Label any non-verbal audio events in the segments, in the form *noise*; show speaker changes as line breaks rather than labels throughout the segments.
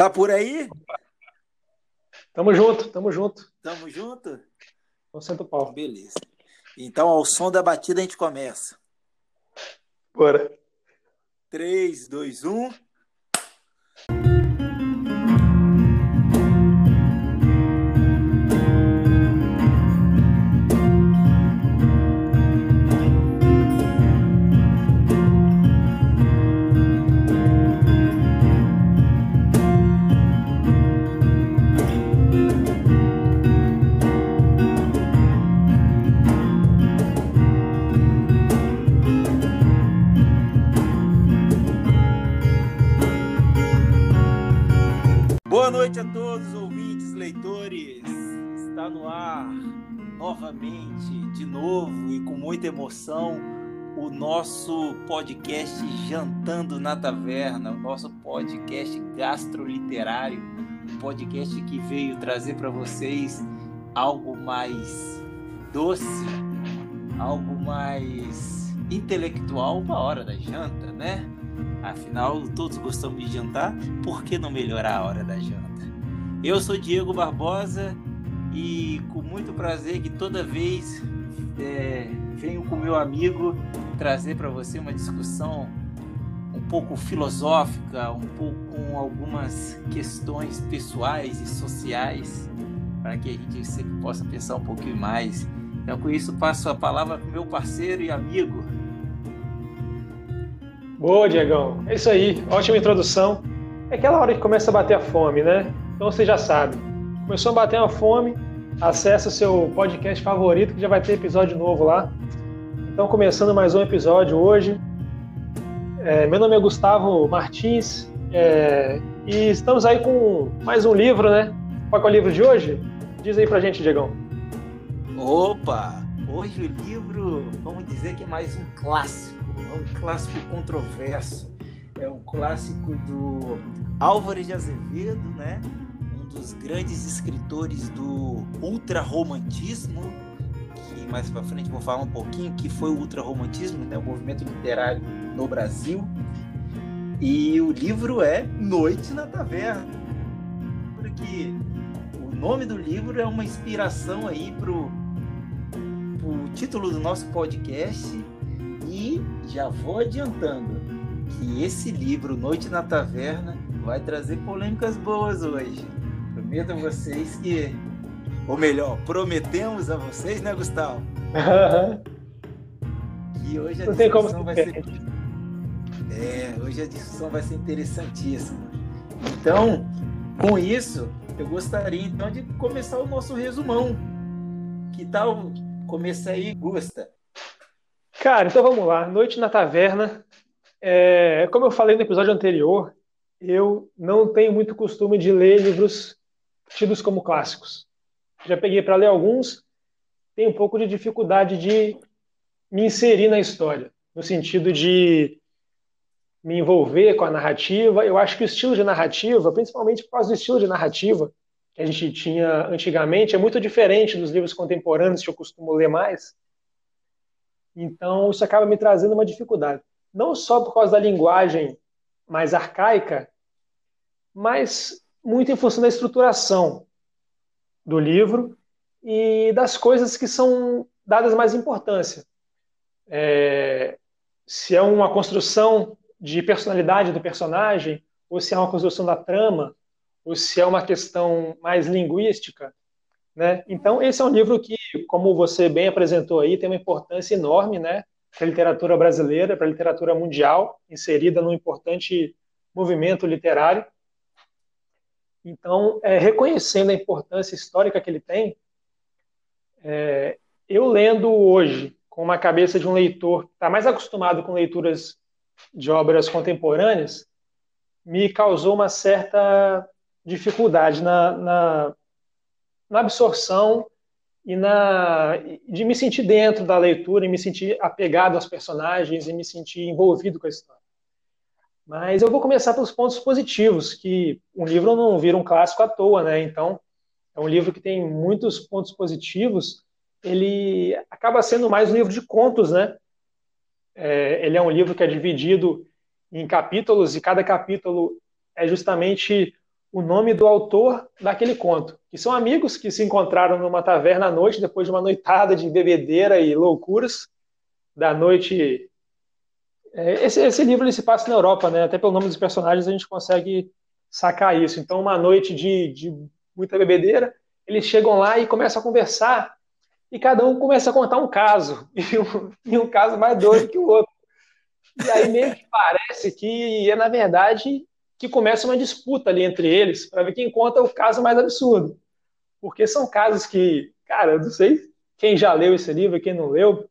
Tá por aí?
Tamo junto, tamo junto.
Tamo junto?
Então senta o pau.
Beleza. Então, ao som da batida, a gente começa.
Bora.
3, 2, 1. Boa noite a todos, ouvintes, leitores. Está no ar novamente, de novo e com muita emoção, o nosso podcast Jantando na Taverna, o nosso podcast gastroliterário, um podcast que veio trazer para vocês algo mais doce, algo mais intelectual, uma hora da janta, né? Afinal, todos gostamos de jantar, por que não melhorar a hora da janta? Eu sou Diego Barbosa e com muito prazer que toda vez é, venho com meu amigo trazer para você uma discussão um pouco filosófica, um pouco com algumas questões pessoais e sociais, para que a gente sempre possa pensar um pouquinho mais. Então, com isso, passo a palavra para o meu parceiro e amigo,
Boa, Diegão. É isso aí. Ótima introdução. É aquela hora que começa a bater a fome, né? Então você já sabe. Começou a bater a fome, acessa o seu podcast favorito que já vai ter episódio novo lá. Então, começando mais um episódio hoje. É, meu nome é Gustavo Martins é, e estamos aí com mais um livro, né? Qual é o livro de hoje? Diz aí pra gente, Diegão.
Opa! Hoje o livro, vamos dizer que é mais um clássico é um clássico controverso. É um clássico do Álvares de Azevedo, né? Um dos grandes escritores do ultrarromantismo, que mais para frente vou falar um pouquinho que foi o ultrarromantismo, né? O movimento literário no Brasil. E o livro é Noite na Taverna. Porque o nome do livro é uma inspiração aí pro, pro título do nosso podcast e já vou adiantando que esse livro, Noite na Taverna, vai trazer polêmicas boas hoje. Prometo a vocês que. Ou melhor, prometemos a vocês, né, Gustavo? que hoje a
Não
discussão vai ser. É, hoje a discussão vai ser interessantíssima. Então, com isso, eu gostaria então de começar o nosso resumão. Que tal começar aí, Gusta?
Cara, então vamos lá. Noite na Taverna. É, como eu falei no episódio anterior, eu não tenho muito costume de ler livros tidos como clássicos. Já peguei para ler alguns, tenho um pouco de dificuldade de me inserir na história, no sentido de me envolver com a narrativa. Eu acho que o estilo de narrativa, principalmente por causa do estilo de narrativa que a gente tinha antigamente, é muito diferente dos livros contemporâneos que eu costumo ler mais. Então, isso acaba me trazendo uma dificuldade. Não só por causa da linguagem mais arcaica, mas muito em função da estruturação do livro e das coisas que são dadas mais importância. É, se é uma construção de personalidade do personagem, ou se é uma construção da trama, ou se é uma questão mais linguística. Né? Então, esse é um livro que, como você bem apresentou aí, tem uma importância enorme né, para a literatura brasileira, para a literatura mundial, inserida num importante movimento literário. Então, é, reconhecendo a importância histórica que ele tem, é, eu lendo hoje, com uma cabeça de um leitor que está mais acostumado com leituras de obras contemporâneas, me causou uma certa dificuldade na, na na absorção e na de me sentir dentro da leitura e me sentir apegado aos personagens e me sentir envolvido com a história. Mas eu vou começar pelos pontos positivos, que um livro não vira um clássico à toa, né? Então, é um livro que tem muitos pontos positivos. Ele acaba sendo mais um livro de contos, né? É, ele é um livro que é dividido em capítulos e cada capítulo é justamente o nome do autor daquele conto, que são amigos que se encontraram numa taverna à noite, depois de uma noitada de bebedeira e loucuras, da noite. É, esse, esse livro ele se passa na Europa, né? até pelo nome dos personagens a gente consegue sacar isso. Então, uma noite de, de muita bebedeira, eles chegam lá e começam a conversar, e cada um começa a contar um caso, *laughs* e um, e um caso mais doido que o outro. E aí meio que parece que é, na verdade, que começa uma disputa ali entre eles para ver quem conta o caso mais absurdo. Porque são casos que, cara, eu não sei quem já leu esse livro e quem não leu,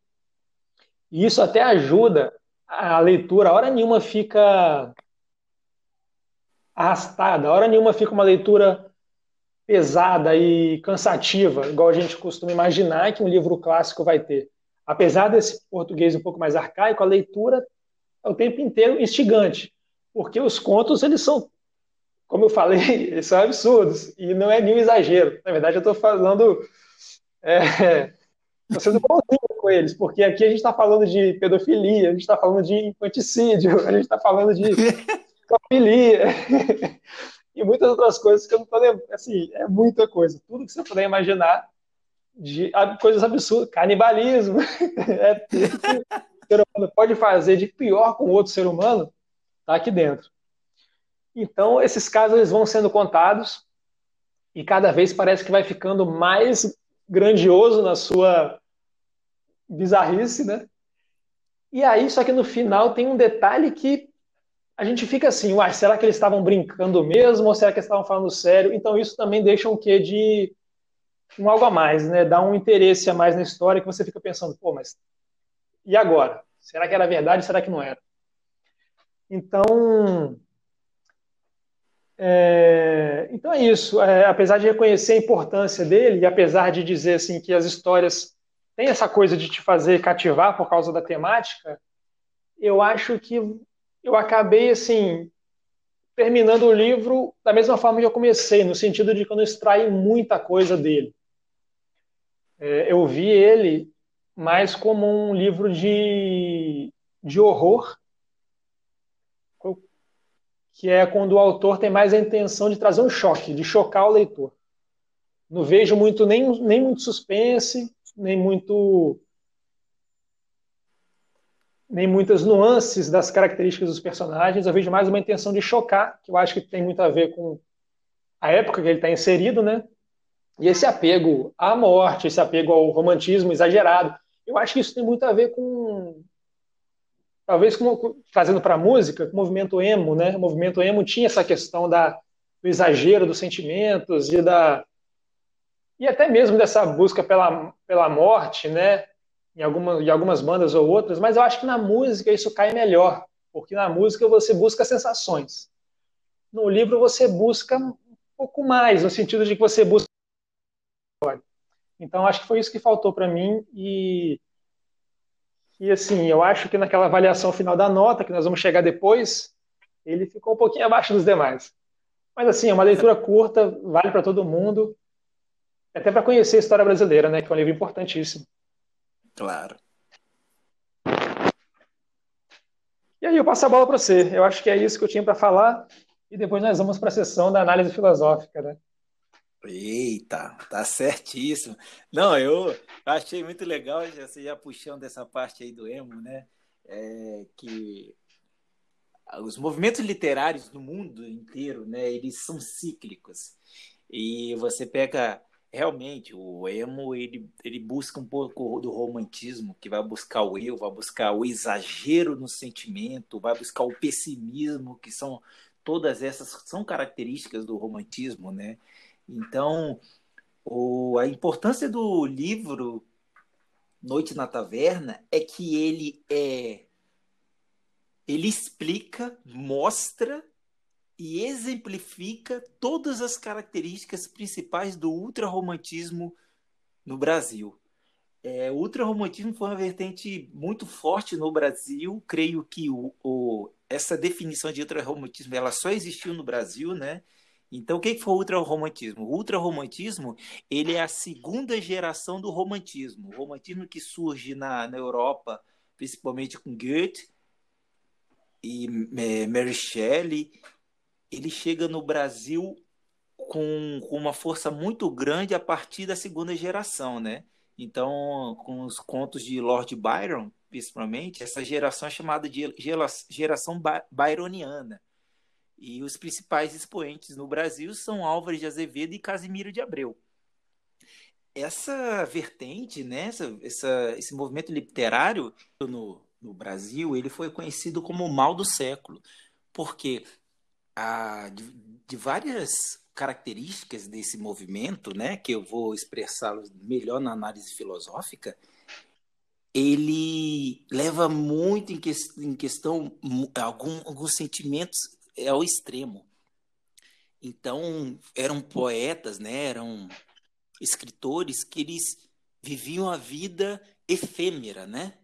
e isso até ajuda a leitura. A hora nenhuma fica arrastada, a hora nenhuma fica uma leitura pesada e cansativa, igual a gente costuma imaginar que um livro clássico vai ter. Apesar desse português um pouco mais arcaico, a leitura é o tempo inteiro instigante porque os contos, eles são, como eu falei, *laughs* eles são absurdos, e não é nenhum exagero. Na verdade, eu estou falando, é, *laughs* estou sendo bonzinho com eles, porque aqui a gente está falando de pedofilia, a gente está falando de infanticídio, *laughs* a gente está falando de pedofilia, e muitas outras coisas que eu não estou lembrando, assim, é muita coisa, tudo que você puder imaginar, de coisas absurdas, canibalismo, é, o ser humano pode fazer de pior com outro ser humano, está aqui dentro. Então, esses casos eles vão sendo contados e cada vez parece que vai ficando mais grandioso na sua bizarrice, né? E aí, só que no final tem um detalhe que a gente fica assim, uai, será que eles estavam brincando mesmo ou será que eles estavam falando sério? Então isso também deixa um quê de um algo a mais, né? Dá um interesse a mais na história que você fica pensando, pô, mas e agora? Será que era verdade? Será que não era? Então, é, então é isso. É, apesar de reconhecer a importância dele e apesar de dizer assim que as histórias têm essa coisa de te fazer cativar por causa da temática, eu acho que eu acabei assim terminando o livro da mesma forma que eu comecei, no sentido de que eu não extraí muita coisa dele. É, eu vi ele mais como um livro de, de horror que é quando o autor tem mais a intenção de trazer um choque, de chocar o leitor. Não vejo muito nem, nem muito suspense, nem muito nem muitas nuances das características dos personagens. Eu vejo mais uma intenção de chocar, que eu acho que tem muito a ver com a época que ele está inserido, né? E esse apego à morte, esse apego ao romantismo exagerado. Eu acho que isso tem muito a ver com talvez como, trazendo para a música, o movimento emo, né? O movimento emo tinha essa questão da, do exagero dos sentimentos e da e até mesmo dessa busca pela, pela morte, né? Em, alguma, em algumas bandas ou outras, mas eu acho que na música isso cai melhor, porque na música você busca sensações. No livro você busca um pouco mais, no sentido de que você busca. Então acho que foi isso que faltou para mim e e assim, eu acho que naquela avaliação final da nota, que nós vamos chegar depois, ele ficou um pouquinho abaixo dos demais. Mas assim, é uma leitura curta, vale para todo mundo, até para conhecer a história brasileira, né, que é um livro importantíssimo.
Claro.
E aí eu passo a bola para você. Eu acho que é isso que eu tinha para falar e depois nós vamos para a sessão da análise filosófica, né?
Eita, tá certíssimo. Não, eu achei muito legal, você já puxando essa parte aí do emo, né? É, que os movimentos literários no mundo inteiro, né? Eles são cíclicos. E você pega realmente o emo, ele, ele busca um pouco do romantismo, que vai buscar o eu, vai buscar o exagero no sentimento, vai buscar o pessimismo, que são todas essas são características do romantismo, né? Então, o, a importância do livro Noite na Taverna é que ele é ele explica, mostra e exemplifica todas as características principais do ultrarromantismo no Brasil. É, o ultrarromantismo foi uma vertente muito forte no Brasil. Creio que o, o, essa definição de ultrarromantismo ela só existiu no Brasil, né? Então, o que foi o ultrarromantismo? O ultrarromantismo ele é a segunda geração do romantismo. O romantismo que surge na, na Europa, principalmente com Goethe e é, Mary Shelley, ele chega no Brasil com, com uma força muito grande a partir da segunda geração, né? Então, com os contos de Lord Byron, principalmente, essa geração é chamada de geração byroniana. E os principais expoentes no Brasil são Álvares de Azevedo e Casimiro de Abreu. Essa vertente, né, essa, essa, esse movimento literário no, no Brasil, ele foi conhecido como o mal do século, porque a, de, de várias características desse movimento, né, que eu vou expressá-los melhor na análise filosófica, ele leva muito em, que, em questão algum, alguns sentimentos ao extremo. Então, eram poetas, né, eram escritores que eles viviam a vida efêmera, né?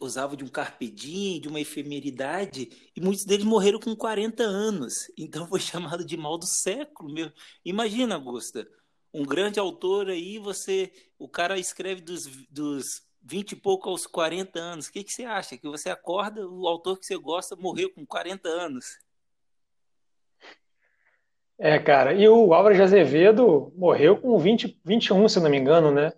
usava de um carpe diem, de uma efemeridade, e muitos deles morreram com 40 anos. Então foi chamado de mal do século. Meu. Imagina, Augusta, um grande autor aí, você, o cara escreve dos, dos 20 e pouco aos 40 anos. O que, que você acha? Que você acorda, o autor que você gosta morreu com 40 anos.
É, cara, e o Álvaro de Azevedo morreu com 20, 21, se não me engano, né?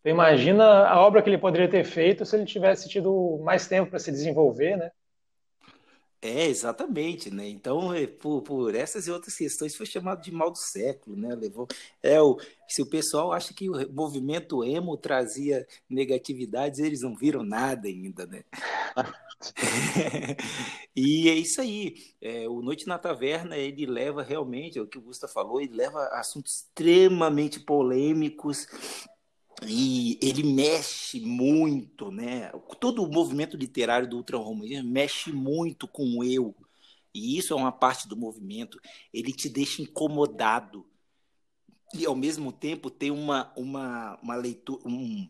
Então, imagina a obra que ele poderia ter feito se ele tivesse tido mais tempo para se desenvolver, né?
É, exatamente, né? Então, é, por, por essas e outras questões, foi chamado de mal do século, né? Levou, é, o, se o pessoal acha que o movimento emo trazia negatividades, eles não viram nada ainda, né? *laughs* e é isso aí. É, o Noite na Taverna, ele leva realmente, é o que o Gusta falou, ele leva assuntos extremamente polêmicos, e ele mexe muito, né? Todo o movimento literário do ultraromanismo mexe muito com o eu. E isso é uma parte do movimento. Ele te deixa incomodado. E, ao mesmo tempo, tem uma, uma, uma leitura, um,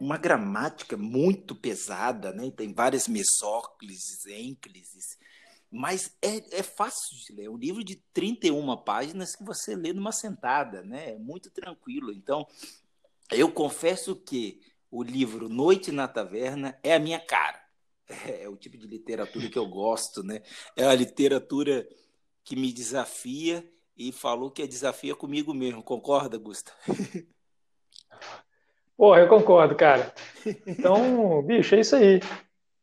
uma gramática muito pesada, né? Tem várias mesóclises, ênclises. Mas é, é fácil de ler. É um livro de 31 páginas que você lê numa sentada, né? É muito tranquilo. Então, eu confesso que o livro Noite na Taverna é a minha cara. É o tipo de literatura que eu gosto, né? É a literatura que me desafia e falou que é desafia comigo mesmo. Concorda, Gusta? *laughs*
Porra, eu concordo, cara. Então, bicho, é isso aí.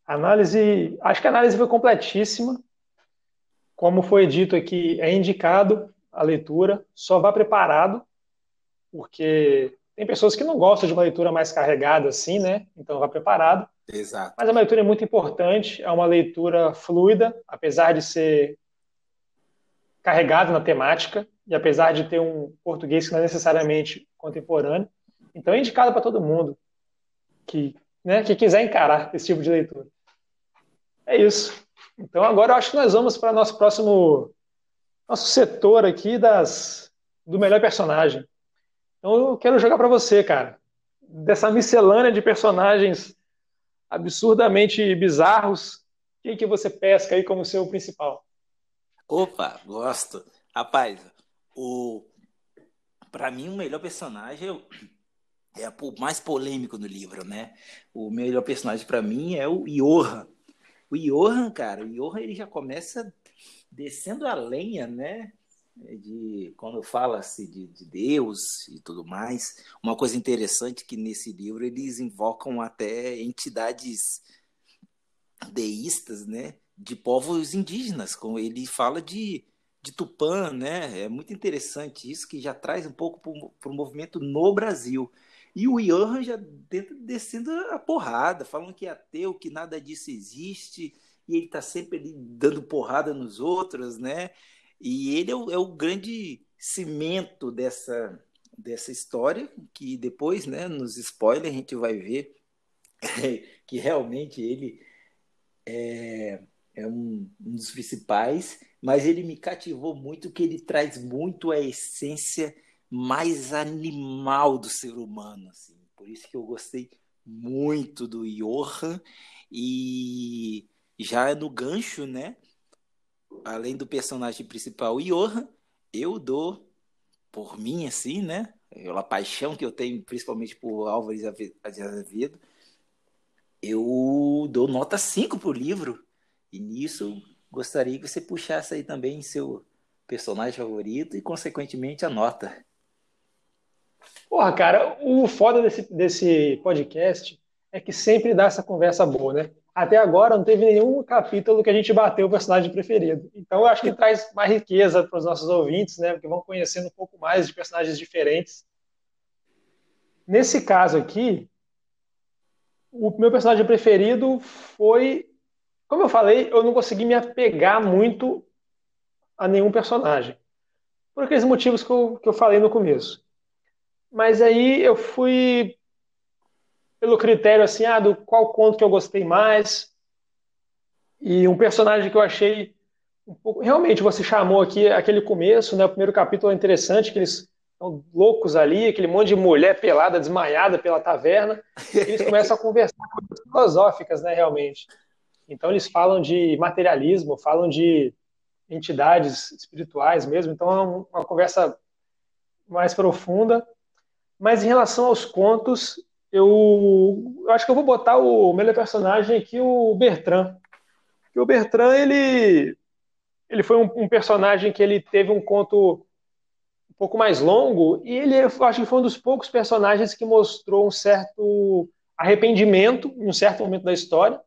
Análise, acho que a análise foi completíssima. Como foi dito aqui, é indicado a leitura, só vá preparado, porque tem pessoas que não gostam de uma leitura mais carregada assim, né? Então vá preparado.
Exato.
Mas a leitura é muito importante, é uma leitura fluida, apesar de ser carregada na temática e apesar de ter um português que não é necessariamente contemporâneo. Então é indicado para todo mundo que, né, que quiser encarar esse tipo de leitura. É isso. Então agora eu acho que nós vamos para nosso próximo nosso setor aqui das do melhor personagem. Então eu quero jogar para você, cara, dessa miscelânea de personagens absurdamente bizarros, quem que você pesca aí como seu principal?
Opa, gosto. Rapaz, o para mim o melhor personagem é o mais polêmico no livro, né? O melhor personagem para mim é o Johan. O Johan, cara, o Johan ele já começa descendo a lenha, né? De quando fala-se de, de, Deus e tudo mais, uma coisa interessante que nesse livro eles invocam até entidades deístas, né, de povos indígenas, como ele fala de, de Tupã, né, é muito interessante isso que já traz um pouco para o movimento no Brasil. E o Johan já tenta descendo a porrada, falando que é ateu, que nada disso existe, e ele está sempre ali dando porrada nos outros, né? E ele é o, é o grande cimento dessa, dessa história, que depois, né, nos spoilers, a gente vai ver *laughs* que realmente ele é, é um, um, dos principais, mas ele me cativou muito que ele traz muito a essência mais animal do ser humano. Assim. Por isso que eu gostei muito do Johan e já no gancho, né? Além do personagem principal Johan, eu dou, por mim, assim, né? Pela paixão que eu tenho, principalmente por Álvares de Azevedo, eu dou nota 5 pro livro. E nisso gostaria que você puxasse aí também seu, personagem favorito e, consequentemente, a nota.
Porra, cara, o foda desse, desse podcast é que sempre dá essa conversa boa, né? Até agora não teve nenhum capítulo que a gente bateu o personagem preferido. Então eu acho que traz mais riqueza para os nossos ouvintes, né? Porque vão conhecendo um pouco mais de personagens diferentes. Nesse caso aqui, o meu personagem preferido foi. Como eu falei, eu não consegui me apegar muito a nenhum personagem. Por aqueles motivos que eu, que eu falei no começo. Mas aí eu fui pelo critério assim, ah, do qual conto que eu gostei mais. E um personagem que eu achei um pouco. Realmente, você chamou aqui aquele começo, né? O primeiro capítulo é interessante, que eles estão loucos ali, aquele monte de mulher pelada, desmaiada pela taverna. E eles *laughs* começam a conversar coisas filosóficas, né? Realmente. Então, eles falam de materialismo, falam de entidades espirituais mesmo. Então, é uma conversa mais profunda. Mas em relação aos contos, eu, eu, acho que eu vou botar o melhor personagem aqui, o Bertrand. Porque o Bertrand, ele, ele foi um, um, personagem que ele teve um conto um pouco mais longo, e ele, eu acho que foi um dos poucos personagens que mostrou um certo arrependimento em um certo momento da história.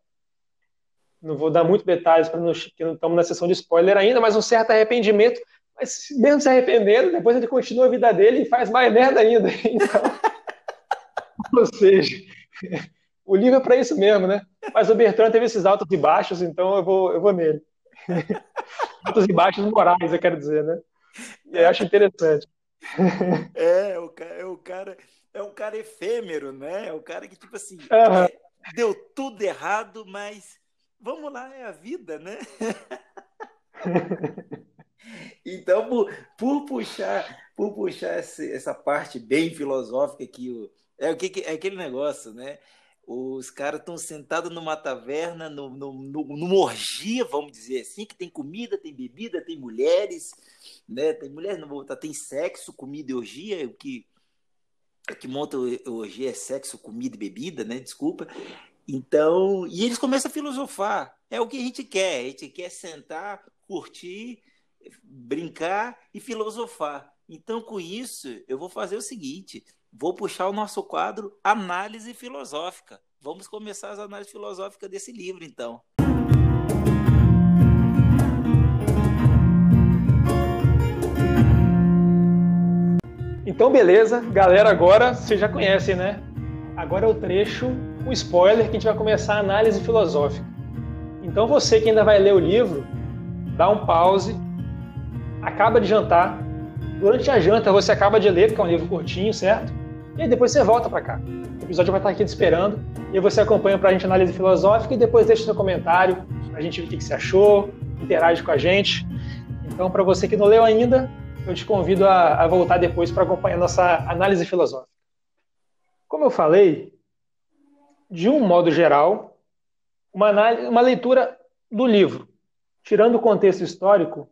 Não vou dar muito detalhes, para não, que não estamos na sessão de spoiler ainda, mas um certo arrependimento. Mas mesmo se arrependendo, depois ele continua a vida dele e faz mais *laughs* merda ainda. Então, *laughs* Ou seja, o livro é para isso mesmo, né? Mas o Bertrand teve esses altos e baixos, então eu vou, eu vou nele. *laughs* altos e baixos morais, eu quero dizer, né? E eu acho interessante. *laughs*
É, o cara, é o cara, é um cara efêmero, né? É o cara que, tipo assim, uhum. é, deu tudo errado, mas vamos lá, é a vida, né? Então, por, por puxar, por puxar essa, essa parte bem filosófica que o, é, o que, é aquele negócio, né? Os caras estão sentados numa taverna, no, no, no, numa orgia, vamos dizer assim, que tem comida, tem bebida, tem mulheres, né? Tem mulheres, não vou botar, tem sexo, comida e orgia, o que, o que monta orgia é sexo, comida e bebida, né? Desculpa. Então, e eles começam a filosofar. É o que a gente quer. A gente quer sentar, curtir, brincar e filosofar. Então, com isso, eu vou fazer o seguinte: vou puxar o nosso quadro Análise Filosófica. Vamos começar as análises filosóficas desse livro, então.
Então, beleza, galera, agora vocês já conhecem, né? Agora é o trecho, o spoiler, que a gente vai começar a análise filosófica. Então, você que ainda vai ler o livro, dá um pause, acaba de jantar. Durante a janta, você acaba de ler, porque é um livro curtinho, certo? E aí depois você volta para cá. O episódio vai estar aqui te esperando. E você acompanha para a gente análise filosófica e depois deixa seu comentário, a gente ver o que você achou, interage com a gente. Então, para você que não leu ainda, eu te convido a, a voltar depois para acompanhar nossa análise filosófica. Como eu falei, de um modo geral, uma, análise, uma leitura do livro, tirando o contexto histórico,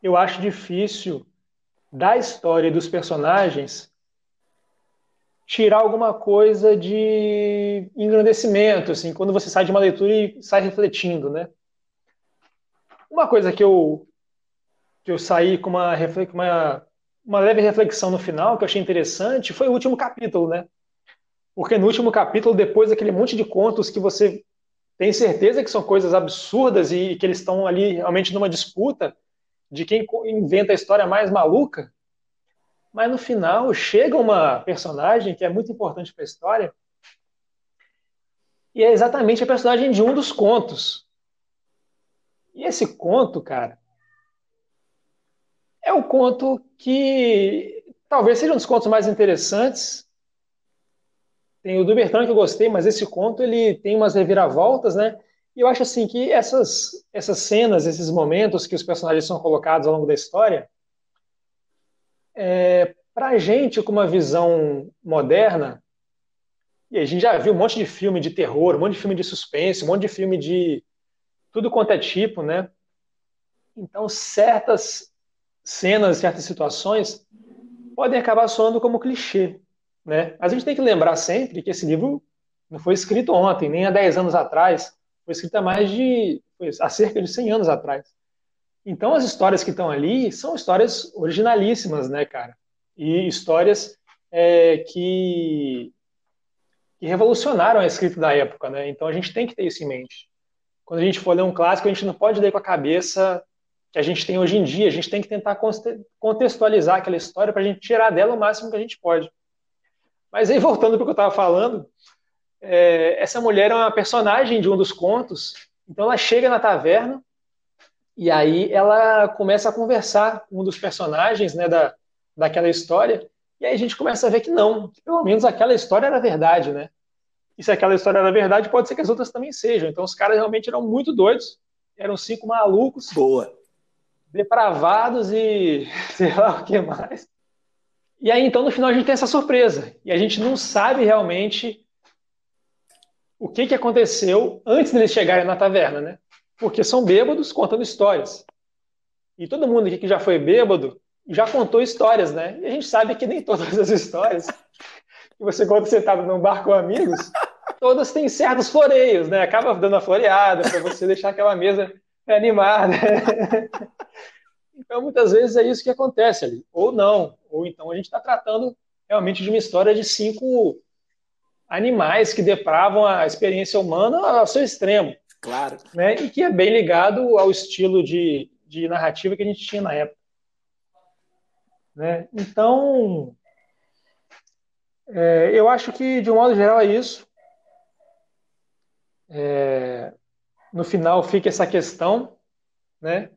eu acho difícil da história dos personagens tirar alguma coisa de engrandecimento, assim, quando você sai de uma leitura e sai refletindo, né? Uma coisa que eu que eu saí com uma, uma, uma leve reflexão no final, que eu achei interessante, foi o último capítulo, né? Porque no último capítulo, depois daquele monte de contos que você tem certeza que são coisas absurdas e que eles estão ali realmente numa disputa de quem inventa a história mais maluca, mas no final chega uma personagem que é muito importante para a história, e é exatamente a personagem de um dos contos. E esse conto, cara, é o conto que talvez seja um dos contos mais interessantes. Tem o do Bertrand que eu gostei, mas esse conto ele tem umas reviravoltas, né? E eu acho assim que essas, essas cenas, esses momentos que os personagens são colocados ao longo da história, é, para a gente, com uma visão moderna, e a gente já viu um monte de filme de terror, um monte de filme de suspense, um monte de filme de tudo quanto é tipo, né? Então, certas cenas, certas situações podem acabar soando como clichê, né? Mas a gente tem que lembrar sempre que esse livro não foi escrito ontem, nem há 10 anos atrás, foi escrito há mais de, há cerca de 100 anos atrás. Então, as histórias que estão ali são histórias originalíssimas, né, cara? E histórias é, que, que revolucionaram a escrita da época, né? Então, a gente tem que ter isso em mente. Quando a gente for ler um clássico, a gente não pode ler com a cabeça que a gente tem hoje em dia. A gente tem que tentar contextualizar aquela história para a gente tirar dela o máximo que a gente pode. Mas aí, voltando para o que eu estava falando, é, essa mulher é uma personagem de um dos contos. Então, ela chega na taverna e aí ela começa a conversar com um dos personagens né, da, daquela história, e aí a gente começa a ver que não, que pelo menos aquela história era verdade, né? E se aquela história era verdade, pode ser que as outras também sejam. Então os caras realmente eram muito doidos, eram cinco malucos.
Boa.
Depravados e *laughs* sei lá o que mais. E aí então no final a gente tem essa surpresa. E a gente não sabe realmente o que, que aconteceu antes deles chegarem na taverna, né? porque são bêbados contando histórias. E todo mundo aqui que já foi bêbado já contou histórias, né? E a gente sabe que nem todas as histórias *laughs* que você conta sentado num bar com amigos, todas têm certos floreios, né? Acaba dando a floreada para você deixar aquela mesa animada. *laughs* Então, muitas vezes é isso que acontece ali. Ou não. Ou então a gente está tratando realmente de uma história de cinco animais que depravam a experiência humana ao seu extremo.
Claro.
Né? E que é bem ligado ao estilo de, de narrativa que a gente tinha na época. Né? Então, é, eu acho que, de um modo geral, é isso. É, no final fica essa questão, né?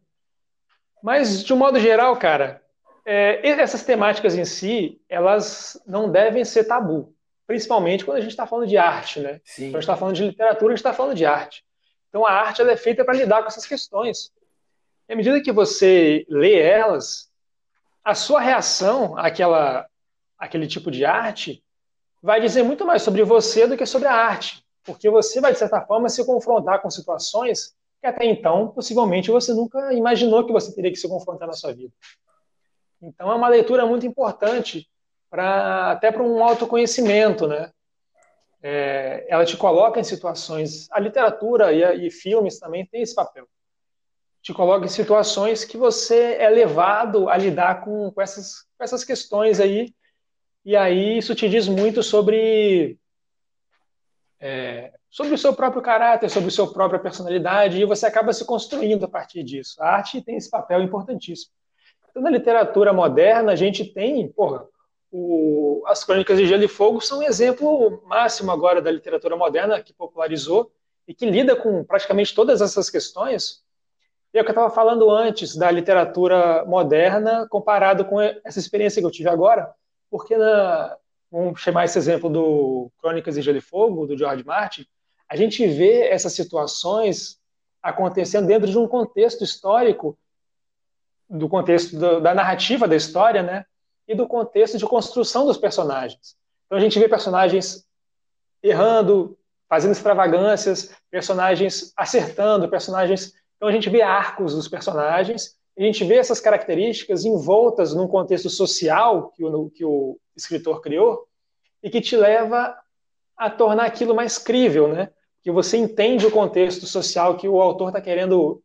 Mas, de um modo geral, cara, é, essas temáticas em si, elas não devem ser tabu. Principalmente quando a gente está falando de arte, né?
Sim.
Quando a gente está falando de literatura, a gente está falando de arte. Então a arte ela é feita para lidar com essas questões. E à medida que você lê elas, a sua reação àquela, àquele tipo de arte vai dizer muito mais sobre você do que sobre a arte. Porque você vai, de certa forma, se confrontar com situações que até então, possivelmente, você nunca imaginou que você teria que se confrontar na sua vida. Então é uma leitura muito importante até para um autoconhecimento, né? é, ela te coloca em situações. A literatura e, e filmes também têm esse papel. Te coloca em situações que você é levado a lidar com, com, essas, com essas questões aí. E aí isso te diz muito sobre é, sobre o seu próprio caráter, sobre a sua própria personalidade, e você acaba se construindo a partir disso. A arte tem esse papel importantíssimo. Então, na literatura moderna, a gente tem, porra, o, as Crônicas de Gelo e Fogo são um exemplo máximo agora da literatura moderna que popularizou e que lida com praticamente todas essas questões. E é o que eu estava falando antes da literatura moderna comparado com essa experiência que eu tive agora, porque na, vamos chamar esse exemplo do Crônicas de Gelo e Fogo, do George Martin, a gente vê essas situações acontecendo dentro de um contexto histórico, do contexto da, da narrativa da história, né? E do contexto de construção dos personagens. Então a gente vê personagens errando, fazendo extravagâncias, personagens acertando, personagens. Então a gente vê arcos dos personagens, a gente vê essas características envoltas num contexto social que o, que o escritor criou e que te leva a tornar aquilo mais crível, né? Que você entende o contexto social que o autor está querendo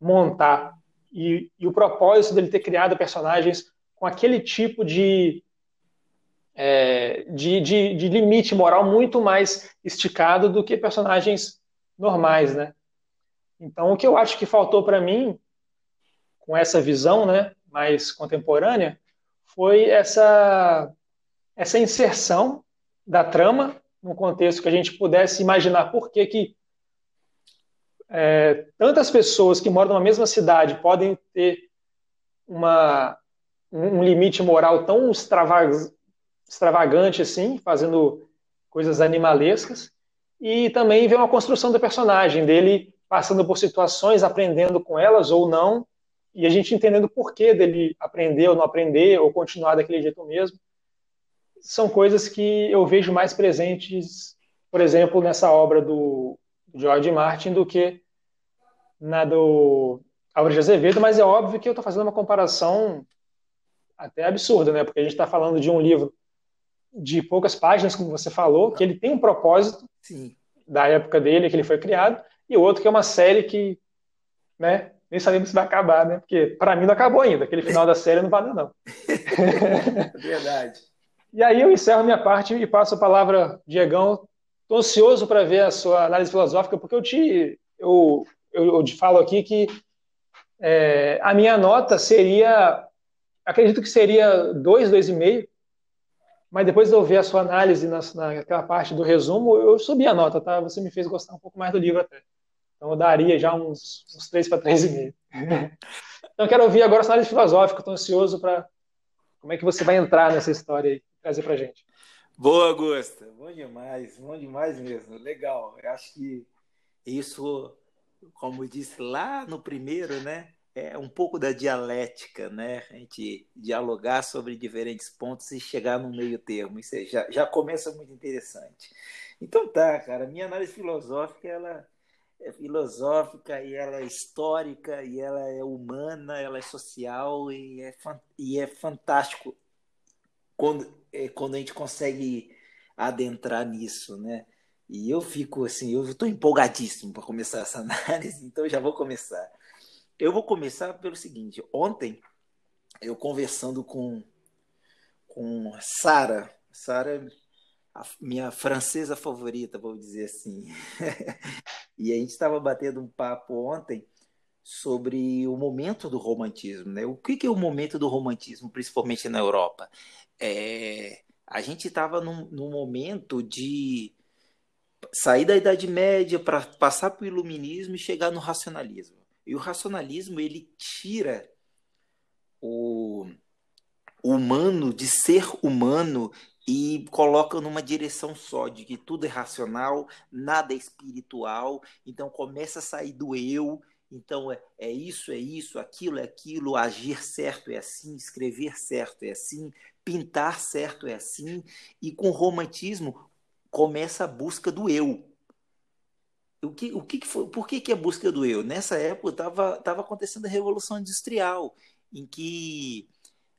montar e, e o propósito dele ter criado personagens com aquele tipo de, é, de, de, de, limite moral muito mais esticado do que personagens normais, né? Então, o que eu acho que faltou para mim, com essa visão né, mais contemporânea, foi essa, essa inserção da trama num contexto que a gente pudesse imaginar por que, que é, tantas pessoas que moram numa mesma cidade podem ter uma, um limite moral tão extravagante assim, fazendo coisas animalescas, e também ver uma construção do personagem, dele passando por situações, aprendendo com elas ou não, e a gente entendendo o porquê dele aprender ou não aprender, ou continuar daquele jeito mesmo. São coisas que eu vejo mais presentes, por exemplo, nessa obra do George Martin do que na do Álvaro de Azevedo, mas é óbvio que eu estou fazendo uma comparação até absurda, né? Porque a gente está falando de um livro de poucas páginas, como você falou, que ele tem um propósito
Sim.
da época dele, que ele foi criado, e outro que é uma série que, né, nem sabemos se vai acabar, né? Porque para mim não acabou ainda, aquele final da série não vai não. *laughs*
Verdade.
E aí eu encerro minha parte e passo a palavra, Diegão. Estou ansioso para ver a sua análise filosófica, porque eu te, eu, eu, eu te falo aqui que é, a minha nota seria, acredito que seria 2, 2,5, mas depois de eu ver a sua análise na, naquela parte do resumo, eu subi a nota, tá? Você me fez gostar um pouco mais do livro até. Então eu daria já uns, uns 3 para 3,5. então eu quero ouvir agora a sua análise filosófica, estou ansioso para como é que você vai entrar nessa história e trazer para gente.
Boa, Augusta. Bom demais, bom demais mesmo. Legal. Eu acho que isso, como disse lá no primeiro, né? É um pouco da dialética, né? A gente dialogar sobre diferentes pontos e chegar no meio termo. Isso já, já começa muito interessante. Então tá, cara. Minha análise filosófica, ela é filosófica e ela é histórica e ela é humana, ela é social e é, e é fantástico quando, é, quando a gente consegue adentrar nisso, né? E eu fico assim, eu estou empolgadíssimo para começar essa *laughs* análise, então já vou começar. Eu vou começar pelo seguinte: ontem eu conversando com com Sara, Sara, minha francesa favorita, vou dizer assim, *laughs* e a gente estava batendo um papo ontem sobre o momento do romantismo, né? O que, que é o momento do romantismo, principalmente na Europa? É, a gente estava num, num momento de sair da Idade Média para passar para o Iluminismo e chegar no racionalismo. E o racionalismo ele tira o humano de ser humano e coloca numa direção só, de que tudo é racional, nada é espiritual, então começa a sair do eu, então é, é isso, é isso, aquilo é aquilo, agir certo é assim, escrever certo é assim, pintar certo é assim, e com o romantismo começa a busca do eu. O que, o que foi, por que, que a busca do eu? Nessa época estava tava acontecendo a Revolução Industrial, em que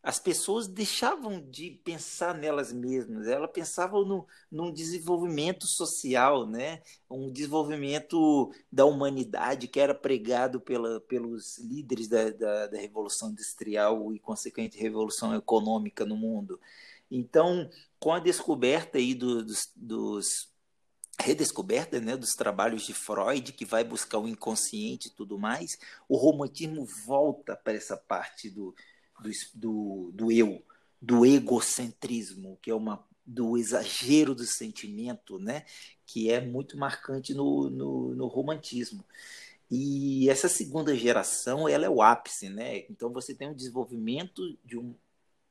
as pessoas deixavam de pensar nelas mesmas, elas pensavam no, num desenvolvimento social, né? um desenvolvimento da humanidade que era pregado pela, pelos líderes da, da, da Revolução Industrial e, consequente, Revolução Econômica no mundo. Então, com a descoberta aí do, dos, dos redescoberta né, dos trabalhos de Freud, que vai buscar o inconsciente e tudo mais, o romantismo volta para essa parte do, do, do, do eu, do egocentrismo, que é uma do exagero do sentimento, né, que é muito marcante no, no, no romantismo. E essa segunda geração, ela é o ápice, né? Então você tem um desenvolvimento de um,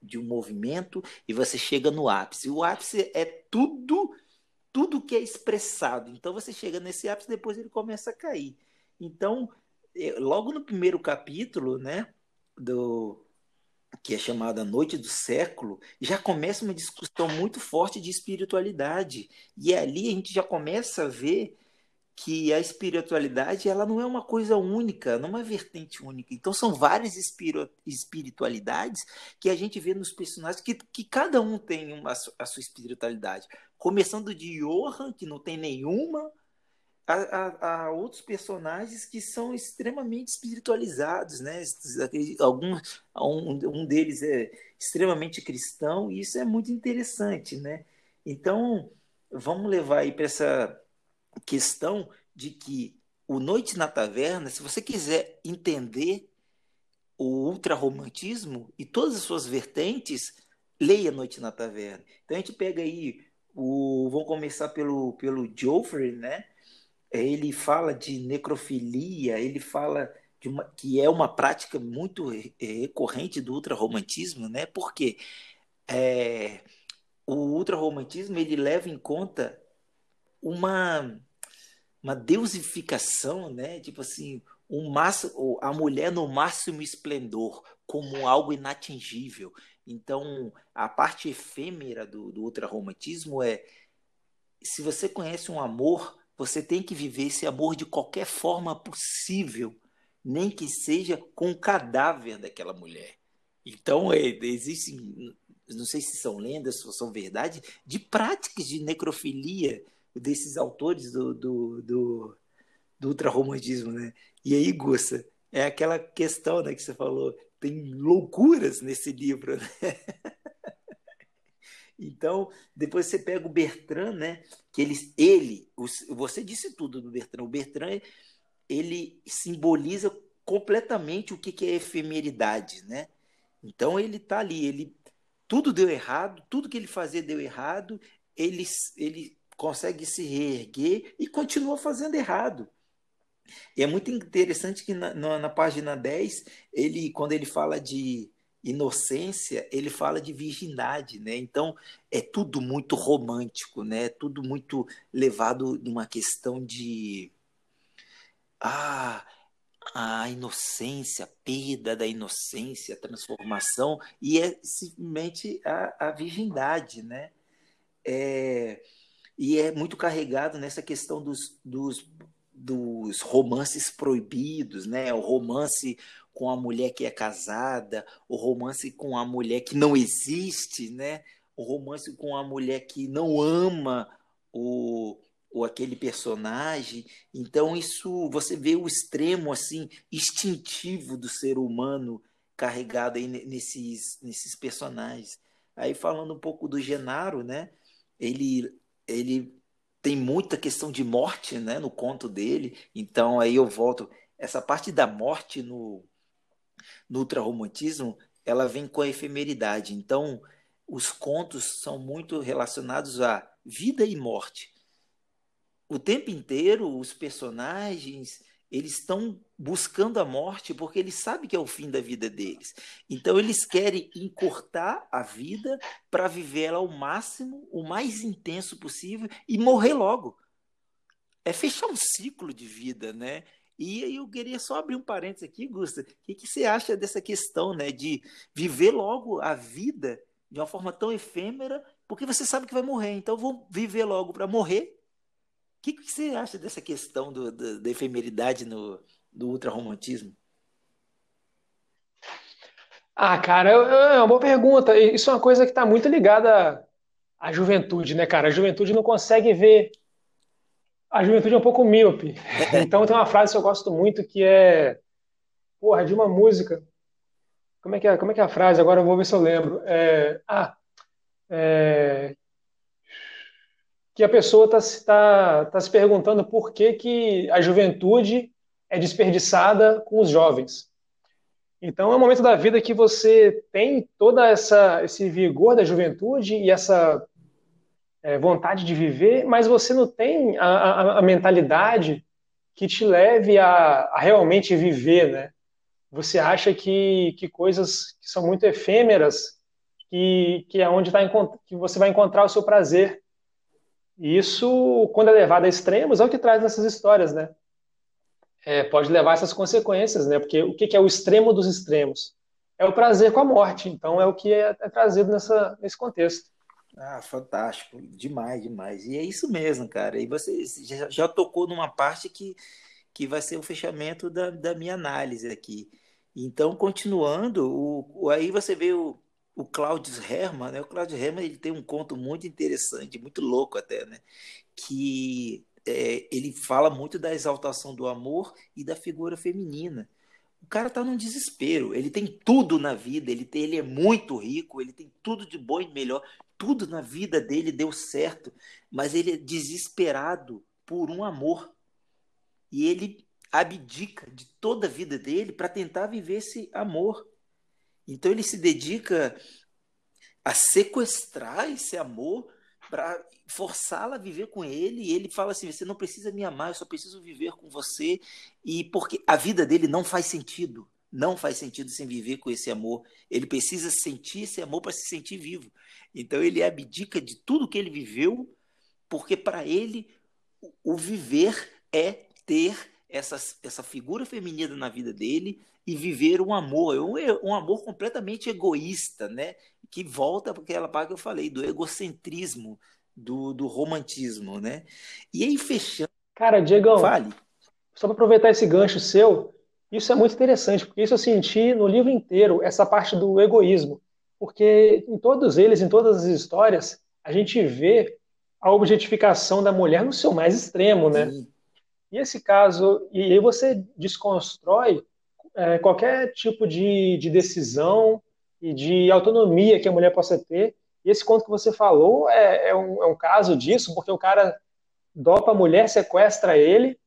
de um movimento e você chega no ápice. O ápice é tudo tudo que é expressado. Então você chega nesse ápice, depois ele começa a cair. Então, é, logo no primeiro capítulo, né, do que é chamada Noite do Século, já começa uma discussão muito forte de espiritualidade. E ali a gente já começa a ver que a espiritualidade ela não é uma coisa única, não é uma vertente única. Então são várias espiritualidades que a gente vê nos personagens que, que cada um tem uma, a sua espiritualidade. Começando de Johan, que não tem nenhuma, a, a, a, outros personagens que são extremamente espiritualizados, né? Alguns, um, um deles é extremamente cristão e isso é muito interessante, né? Então vamos levar aí para essa questão de que o Noite na Taverna, se você quiser entender o ultrarromantismo e todas as suas vertentes, leia Noite na Taverna. Então a gente pega aí o vamos começar pelo pelo Joffrey, né? Ele fala de necrofilia, ele fala de uma, que é uma prática muito recorrente do ultrarromantismo, né? Porque é, o ultrarromantismo ele leva em conta uma uma deusificação, né? Tipo assim, um máximo, a mulher no máximo esplendor, como algo inatingível. Então, a parte efêmera do, do ultrarromantismo é se você conhece um amor, você tem que viver esse amor de qualquer forma possível, nem que seja com o cadáver daquela mulher. Então, é, existem, não sei se são lendas ou são verdade, de práticas de necrofilia desses autores do, do, do, do ultrarromantismo, né? E aí, Gussa, É aquela questão né, que você falou, tem loucuras nesse livro. Né? *laughs* Então, depois você pega o Bertrand, né? Que ele, ele, você disse tudo do Bertrand. O Bertrand, ele simboliza completamente o que, que é efemeridade, né? Então ele está ali, ele tudo deu errado, tudo que ele fazia deu errado, ele, ele consegue se reerguer e continua fazendo errado. E é muito interessante que na, na, na página 10, ele, quando ele fala de inocência, ele fala de virgindade, né? Então é tudo muito romântico, né? Tudo muito levado numa questão de ah, a inocência, a perda da inocência, a transformação, e é simplesmente a, a virgindade, né? É, e é muito carregado nessa questão dos, dos, dos romances proibidos, né? O romance com a mulher que é casada, o romance com a mulher que não existe, né? O romance com a mulher que não ama o, o aquele personagem. Então isso você vê o extremo assim instintivo do ser humano carregado aí nesses nesses personagens. Aí falando um pouco do Genaro, né? Ele ele tem muita questão de morte, né, no conto dele. Então aí eu volto essa parte da morte no no ultrarromantismo, ela vem com a efemeridade. Então, os contos são muito relacionados a vida e morte. O tempo inteiro, os personagens eles estão buscando a morte porque eles sabem que é o fim da vida deles. Então, eles querem encurtar a vida para viver ela ao máximo, o mais intenso possível e morrer logo. É fechar um ciclo de vida, né? E eu queria só abrir um parênteses aqui, Gusta. O que, que você acha dessa questão, né, de viver logo a vida de uma forma tão efêmera, porque você sabe que vai morrer, então vou viver logo para morrer. O que, que você acha dessa questão do, do, da efemeridade no, do ultrarromantismo?
Ah, cara, é uma boa pergunta. Isso é uma coisa que está muito ligada à juventude, né, cara? A juventude não consegue ver a juventude é um pouco míope. *laughs* Então tem uma frase que eu gosto muito que é, porra, de uma música. Como é que é, como é, que é a frase? Agora eu vou ver se eu lembro. É, ah, é, que a pessoa está tá, tá se perguntando por que, que a juventude é desperdiçada com os jovens. Então é um momento da vida que você tem toda essa esse vigor da juventude e essa é, vontade de viver, mas você não tem a, a, a mentalidade que te leve a, a, realmente viver, né? Você acha que, que coisas que são muito efêmeras, que, que é onde tá, que você vai encontrar o seu prazer. Isso, quando é levado a extremos, é o que traz nessas histórias, né? É, pode levar essas consequências, né? Porque o que é o extremo dos extremos? É o prazer com a morte. Então, é o que é, é trazido nessa, nesse contexto.
Ah, fantástico, demais, demais. E é isso mesmo, cara. E você já, já tocou numa parte que, que vai ser o fechamento da, da minha análise aqui. Então, continuando, o, o aí você vê o, o Claudius Hermann, né? O Claudius Hermann ele tem um conto muito interessante, muito louco até, né? Que é, ele fala muito da exaltação do amor e da figura feminina. O cara tá num desespero. Ele tem tudo na vida. Ele, tem, ele é muito rico. Ele tem tudo de bom e melhor tudo na vida dele deu certo, mas ele é desesperado por um amor. E ele abdica de toda a vida dele para tentar viver esse amor. Então ele se dedica a sequestrar esse amor para forçá-la a viver com ele. E ele fala assim: você não precisa me amar, eu só preciso viver com você. E porque a vida dele não faz sentido. Não faz sentido sem viver com esse amor. Ele precisa sentir esse amor para se sentir vivo. Então ele abdica de tudo que ele viveu, porque para ele o viver é ter essa, essa figura feminina na vida dele e viver um amor, um, um amor completamente egoísta, né? Que volta para aquela parte que eu falei, do egocentrismo, do, do romantismo, né? E aí fechando.
Cara, Diegão, fale. Só para aproveitar esse gancho seu, isso é muito interessante, porque isso eu senti no livro inteiro, essa parte do egoísmo. Porque em todos eles, em todas as histórias, a gente vê a objetificação da mulher no seu mais extremo, né? Sim. E esse caso, e aí você desconstrói é, qualquer tipo de, de decisão e de autonomia que a mulher possa ter. E esse conto que você falou é, é, um, é um caso disso, porque o cara dopa a mulher, sequestra ele,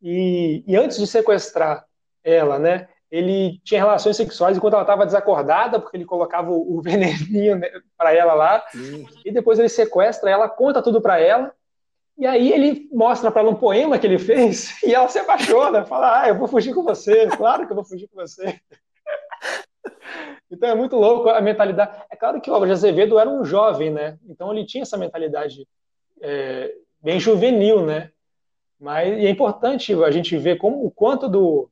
e, e antes de sequestrar ela, né, ele tinha relações sexuais enquanto ela estava desacordada, porque ele colocava o, o *laughs* veneninho para ela lá, Sim. e depois ele sequestra ela, conta tudo para ela, e aí ele mostra para ela um poema que ele fez, *laughs* e ela se apaixona, fala, ah, eu vou fugir com você, claro que eu vou fugir com você. *laughs* Então é muito louco a mentalidade. É claro que o Álvaro de Azevedo era um jovem, né? Então ele tinha essa mentalidade é, bem juvenil, né? Mas é importante a gente ver como o quanto do,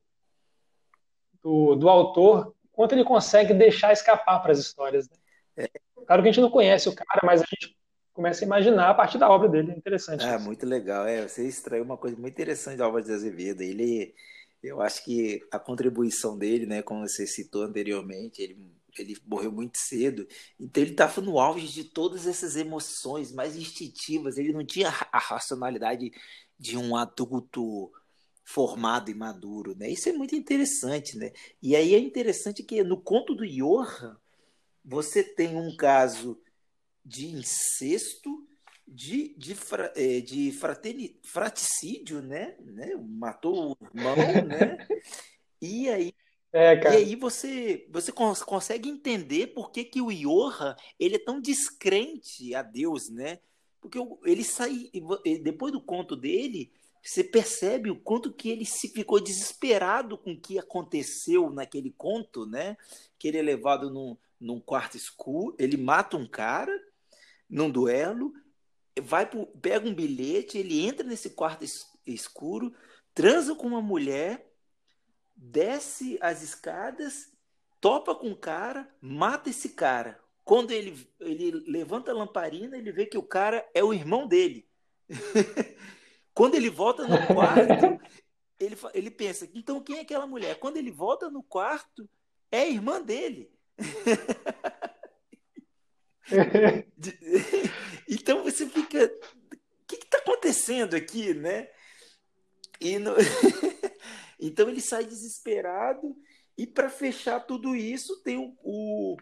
do, do autor, quanto ele consegue deixar escapar para as histórias. Né? É. Claro que a gente não conhece o cara, mas a gente começa a imaginar a partir da obra dele. É interessante.
É, muito legal. É, você extraiu uma coisa muito interessante da obra de Azevedo. Ele eu acho que a contribuição dele, né, como você citou anteriormente, ele, ele morreu muito cedo, então ele estava no auge de todas essas emoções mais instintivas, ele não tinha a racionalidade de um adulto formado e maduro, né? Isso é muito interessante, né? E aí é interessante que no conto do Johan você tem um caso de incesto de, de, fra, é, de fraticídio, né? né? Matou o irmão, *laughs* né? E aí, é, e aí você, você consegue entender por que, que o Iorra ele é tão descrente a Deus, né? Porque ele sai, depois do conto dele, você percebe o quanto que ele se ficou desesperado com o que aconteceu naquele conto, né? Que ele é levado num, num quarto escuro, ele mata um cara num duelo vai pro, pega um bilhete, ele entra nesse quarto escuro, transa com uma mulher, desce as escadas, topa com o cara, mata esse cara. Quando ele, ele levanta a lamparina, ele vê que o cara é o irmão dele. *laughs* Quando ele volta no quarto, ele, ele pensa, então quem é aquela mulher? Quando ele volta no quarto, é a irmã dele. *laughs* *laughs* então você fica. O que está acontecendo aqui, né? E no... *laughs* então ele sai desesperado, e para fechar tudo isso, tem o, o,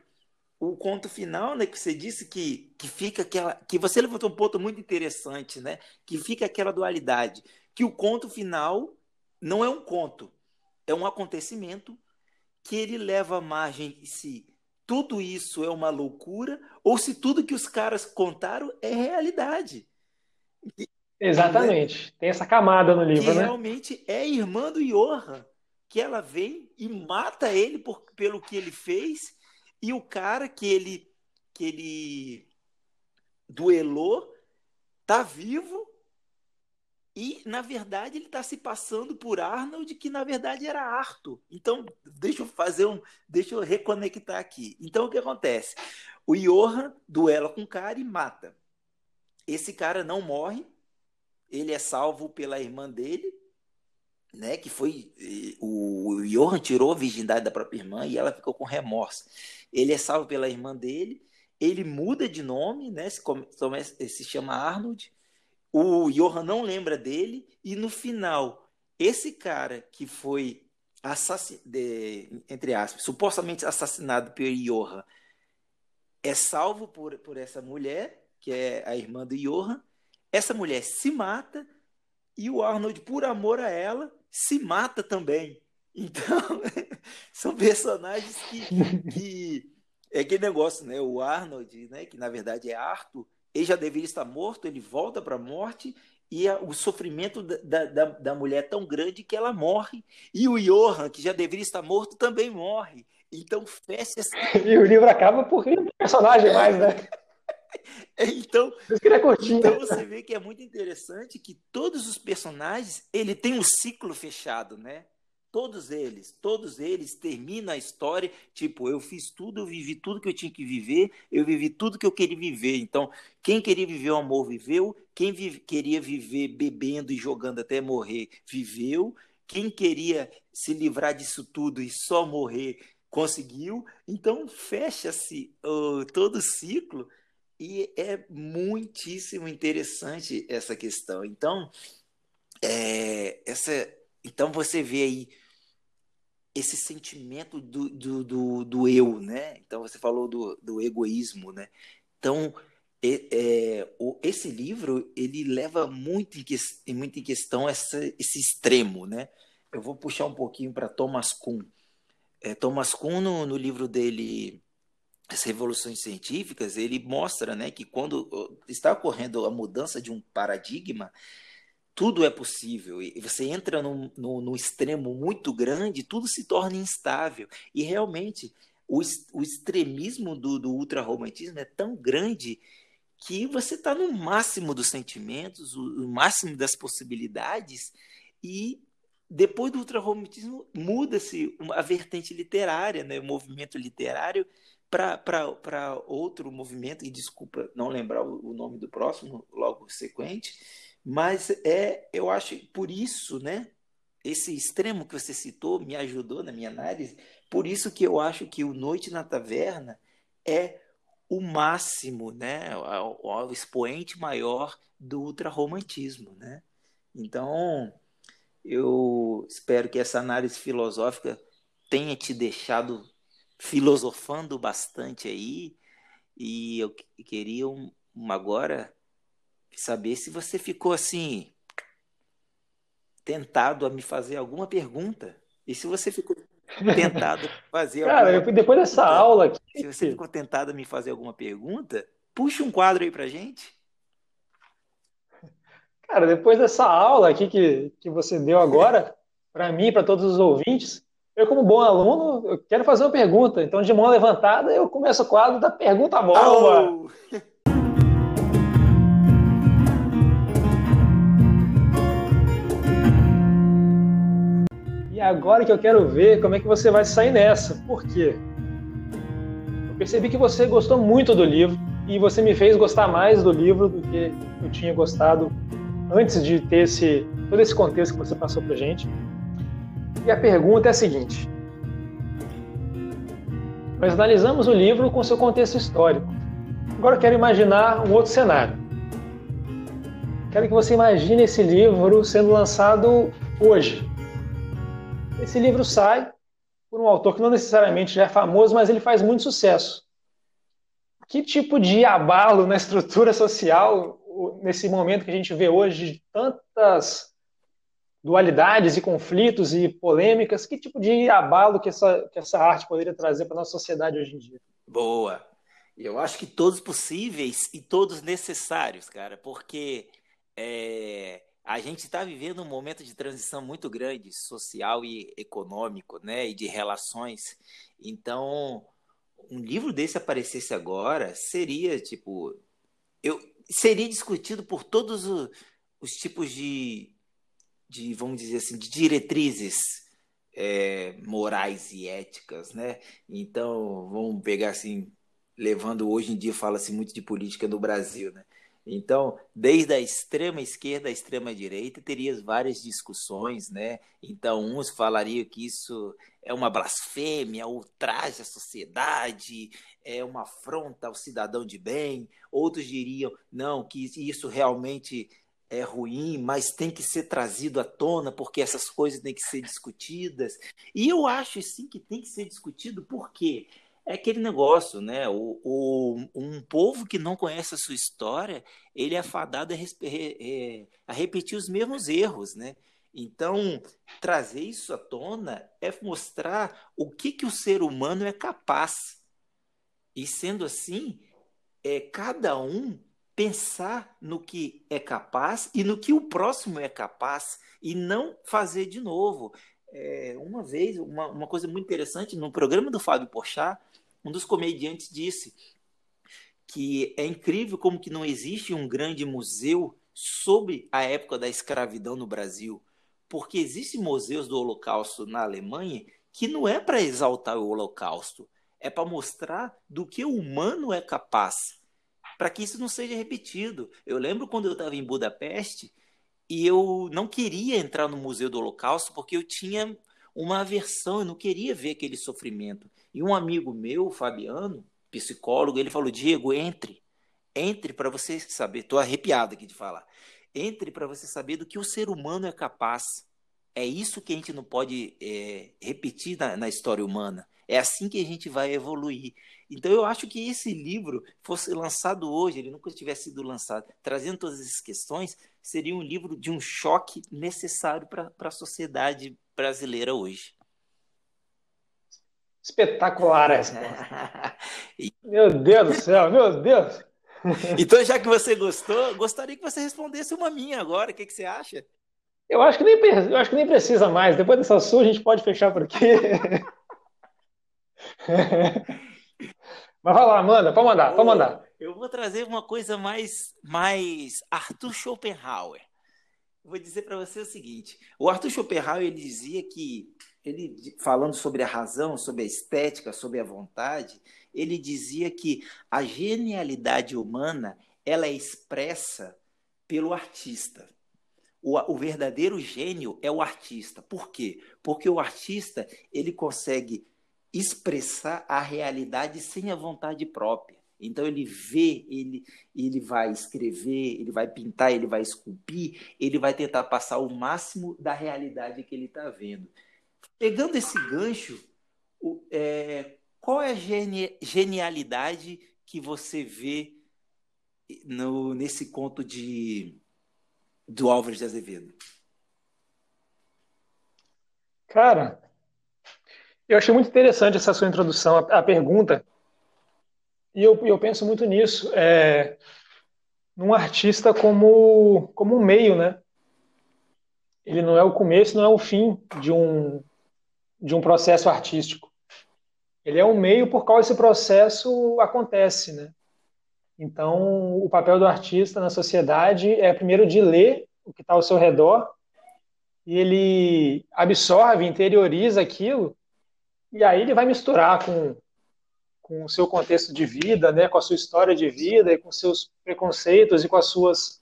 o, conto final, né? Que você disse que, que fica aquela. Que você levantou um ponto muito interessante, né? Que fica aquela dualidade. Que o conto final não é um conto, é um acontecimento que ele leva a margem se tudo isso é uma loucura ou se tudo que os caras contaram é realidade.
Exatamente. Tem essa camada no livro,
que
né?
Realmente é irmã do Johan, que ela vem e mata ele por, pelo que ele fez, e o cara que ele que ele duelou tá vivo e, na verdade, ele está se passando por Arnold, que na verdade era Arthur. Então, deixa eu fazer um. Deixa eu reconectar aqui. Então, o que acontece? O Johan duela com o cara e mata. Esse cara não morre, ele é salvo pela irmã dele, né? Que foi. O Johan tirou a virgindade da própria irmã e ela ficou com remorso. Ele é salvo pela irmã dele, ele muda de nome, né? Se, se chama Arnold o Johan não lembra dele, e no final, esse cara que foi assassinado, entre aspas, supostamente assassinado pelo Johan, é salvo por, por essa mulher, que é a irmã do Johan. Essa mulher se mata e o Arnold, por amor a ela, se mata também. *laughs* Então, são personagens que, que é aquele negócio, né? O Arnold, né? Que na verdade é Arthur, ele já deveria estar morto, ele volta para a morte e a, o sofrimento da, da, da, mulher é tão grande que ela morre. E o Johan, que já deveria estar morto, também morre. Então fecha assim. *laughs*
E o livro acaba por rir do personagem mais, né? *laughs*
então,
é
então você vê que é muito interessante que todos os personagens ele tem um ciclo fechado, né? Todos eles, todos eles terminam a história, tipo, eu fiz tudo, eu vivi tudo que eu tinha que viver, eu vivi tudo que eu queria viver. Então, quem queria viver o amor viveu, quem vive, queria viver bebendo e jogando até morrer, viveu. Quem queria se livrar disso tudo e só morrer, conseguiu. Então, fecha-se uh, todo o ciclo e é muitíssimo interessante essa questão. Então, é, essa, então você vê aí esse sentimento do, do, do, do, eu, né? Então você falou do, do egoísmo, né? Então é, é, o, esse livro ele leva muito em, que, muito em questão essa, esse extremo, né? Eu vou puxar um pouquinho para Thomas Kuhn. É, Thomas Kuhn no, no livro dele as revoluções científicas, ele mostra né, que quando está ocorrendo a mudança de um paradigma, tudo é possível. E você entra num, num, num extremo muito grande, tudo se torna instável. E realmente, o, o extremismo do, do ultrarromantismo é tão grande que você está no máximo dos sentimentos, o, o máximo das possibilidades, e depois do ultrarromantismo muda-se a vertente literária, né? o movimento literário para outro movimento, e desculpa não lembrar o, o nome do próximo, logo sequente, mas é, eu acho por isso, né? Esse extremo que você citou me ajudou na minha análise. Por isso que eu acho que o Noite na Taverna é o máximo, né? O, o expoente maior do ultrarromantismo, né? Então, eu espero que essa análise filosófica tenha te deixado filosofando bastante aí. E eu queria um, um agora saber se você ficou assim tentado a me fazer alguma pergunta. E se você ficou tentado a fazer *laughs*
Cara, alguma depois dessa pergunta, aula aqui.
Se você ficou tentado a me fazer alguma pergunta, puxa um quadro aí pra gente.
Cara, depois dessa aula aqui que, que você deu agora, *laughs* para mim, para todos os ouvintes, eu, como bom aluno, eu quero fazer uma pergunta. Então, de mão levantada, eu começo o quadro da pergunta bomba. Oh! *laughs* agora que eu quero ver como é que você vai sair nessa. Por quê? Eu percebi que você gostou muito do livro e você me fez gostar mais do livro do que eu tinha gostado antes de ter esse, todo esse contexto que você passou pra gente. E a pergunta é a seguinte: Nós analisamos o livro com seu contexto histórico. Agora eu quero imaginar um outro cenário. Quero que você imagine esse livro sendo lançado hoje, esse livro sai por um autor que não necessariamente já é famoso, mas ele faz muito sucesso. Que tipo de abalo na estrutura social, nesse momento que a gente vê hoje, de tantas dualidades e conflitos e polêmicas, que tipo de abalo que essa, que essa arte poderia trazer para a nossa sociedade hoje em dia?
Boa! Eu acho que todos possíveis e todos necessários, cara, porque é, a gente está vivendo um momento de transição muito grande, social e econômico, né, e de relações. Então, um livro desse aparecesse agora seria tipo, eu seria discutido por todos os, os tipos de, de, vamos dizer assim, de diretrizes é, morais e éticas, né? Então, vamos pegar assim, levando hoje em dia fala-se muito de política no Brasil, né? Então, desde a extrema esquerda à extrema direita, teria várias discussões, né? Então, uns falariam que isso é uma blasfêmia, ultraje à sociedade, é uma afronta ao cidadão de bem. Outros diriam, não, que isso realmente é ruim, mas tem que ser trazido à tona, porque essas coisas têm que ser discutidas. E eu acho sim que tem que ser discutido, por quê? É aquele negócio, né? O, o, um povo que não conhece a sua história, ele é fadado a, a repetir os mesmos erros, né? Então, trazer isso à tona é mostrar o que, que o ser humano é capaz. E sendo assim, é cada um pensar no que é capaz e no que o próximo é capaz e não fazer de novo. É, uma vez, uma, uma coisa muito interessante, no programa do Fábio Porchat, um dos comediantes disse que é incrível como que não existe um grande museu sobre a época da escravidão no Brasil, porque existem museus do Holocausto na Alemanha que não é para exaltar o Holocausto, é para mostrar do que o humano é capaz, para que isso não seja repetido. Eu lembro quando eu estava em Budapeste e eu não queria entrar no Museu do Holocausto porque eu tinha uma aversão, eu não queria ver aquele sofrimento. E um amigo meu, Fabiano, psicólogo, ele falou: Diego, entre. Entre para você saber. Estou arrepiado aqui de falar. Entre para você saber do que o ser humano é capaz. É isso que a gente não pode é, repetir na, na história humana. É assim que a gente vai evoluir. Então eu acho que esse livro fosse lançado hoje, ele nunca tivesse sido lançado, trazendo todas essas questões, seria um livro de um choque necessário para a sociedade brasileira hoje.
Espetacular essa. *laughs* meu Deus do céu, meu Deus. *laughs*
Então, já que você gostou, gostaria que você respondesse uma minha agora. O que, que você acha?
Eu acho que nem, eu acho que nem precisa mais. Depois dessa sua, a gente pode fechar por aqui. *laughs* Mas vai lá, manda, pode mandar, pode mandar.
Eu vou trazer uma coisa mais, mais Arthur Schopenhauer. Vou dizer para você o seguinte: o Arthur Schopenhauer ele dizia que ele falando sobre a razão, sobre a estética, sobre a vontade, ele dizia que a genialidade humana ela é expressa pelo artista. O, o, verdadeiro gênio é o artista. Por quê? Porque o artista ele consegue expressar a realidade sem a vontade própria. Então ele vê, ele, ele vai escrever, ele vai pintar, ele vai esculpir, ele vai tentar passar o máximo da realidade que ele está vendo. Pegando esse gancho, o, é, qual é a geni genialidade que você vê no, nesse conto de do Álvares de Azevedo?
Cara, eu achei muito interessante essa sua introdução, a, a pergunta, e eu, eu penso muito nisso, é, num artista como, como um meio, né? Ele não é o começo, não é o fim de um, de um processo artístico. Ele é um meio por qual esse processo acontece, né? Então, o papel do artista na sociedade é primeiro de ler o que está ao seu redor e ele absorve, interioriza aquilo e aí ele vai misturar com, com o seu contexto de vida, né, com a sua história de vida, e com seus preconceitos e com as suas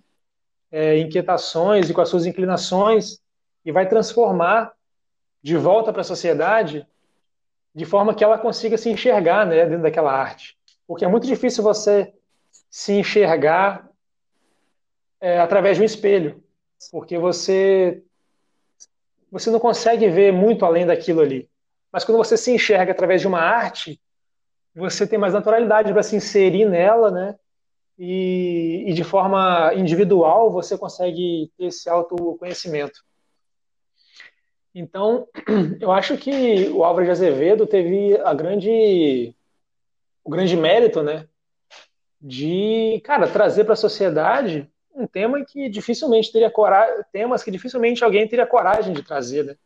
é, inquietações e com as suas inclinações, e vai transformar de volta para a sociedade de forma que ela consiga se enxergar né, dentro daquela arte. Porque é muito difícil você se enxergar é, através de um espelho, porque você você não consegue ver muito além daquilo ali. Mas quando você se enxerga através de uma arte, você tem mais naturalidade para se inserir nela, né? E, e, de forma individual você consegue ter esse autoconhecimento. Então, *clears throat* eu acho que o Álvaro de Azevedo teve a grande, o grande mérito, né? De, cara, trazer para a sociedade um tema que dificilmente teria coragem, temas que dificilmente alguém teria coragem de trazer, né?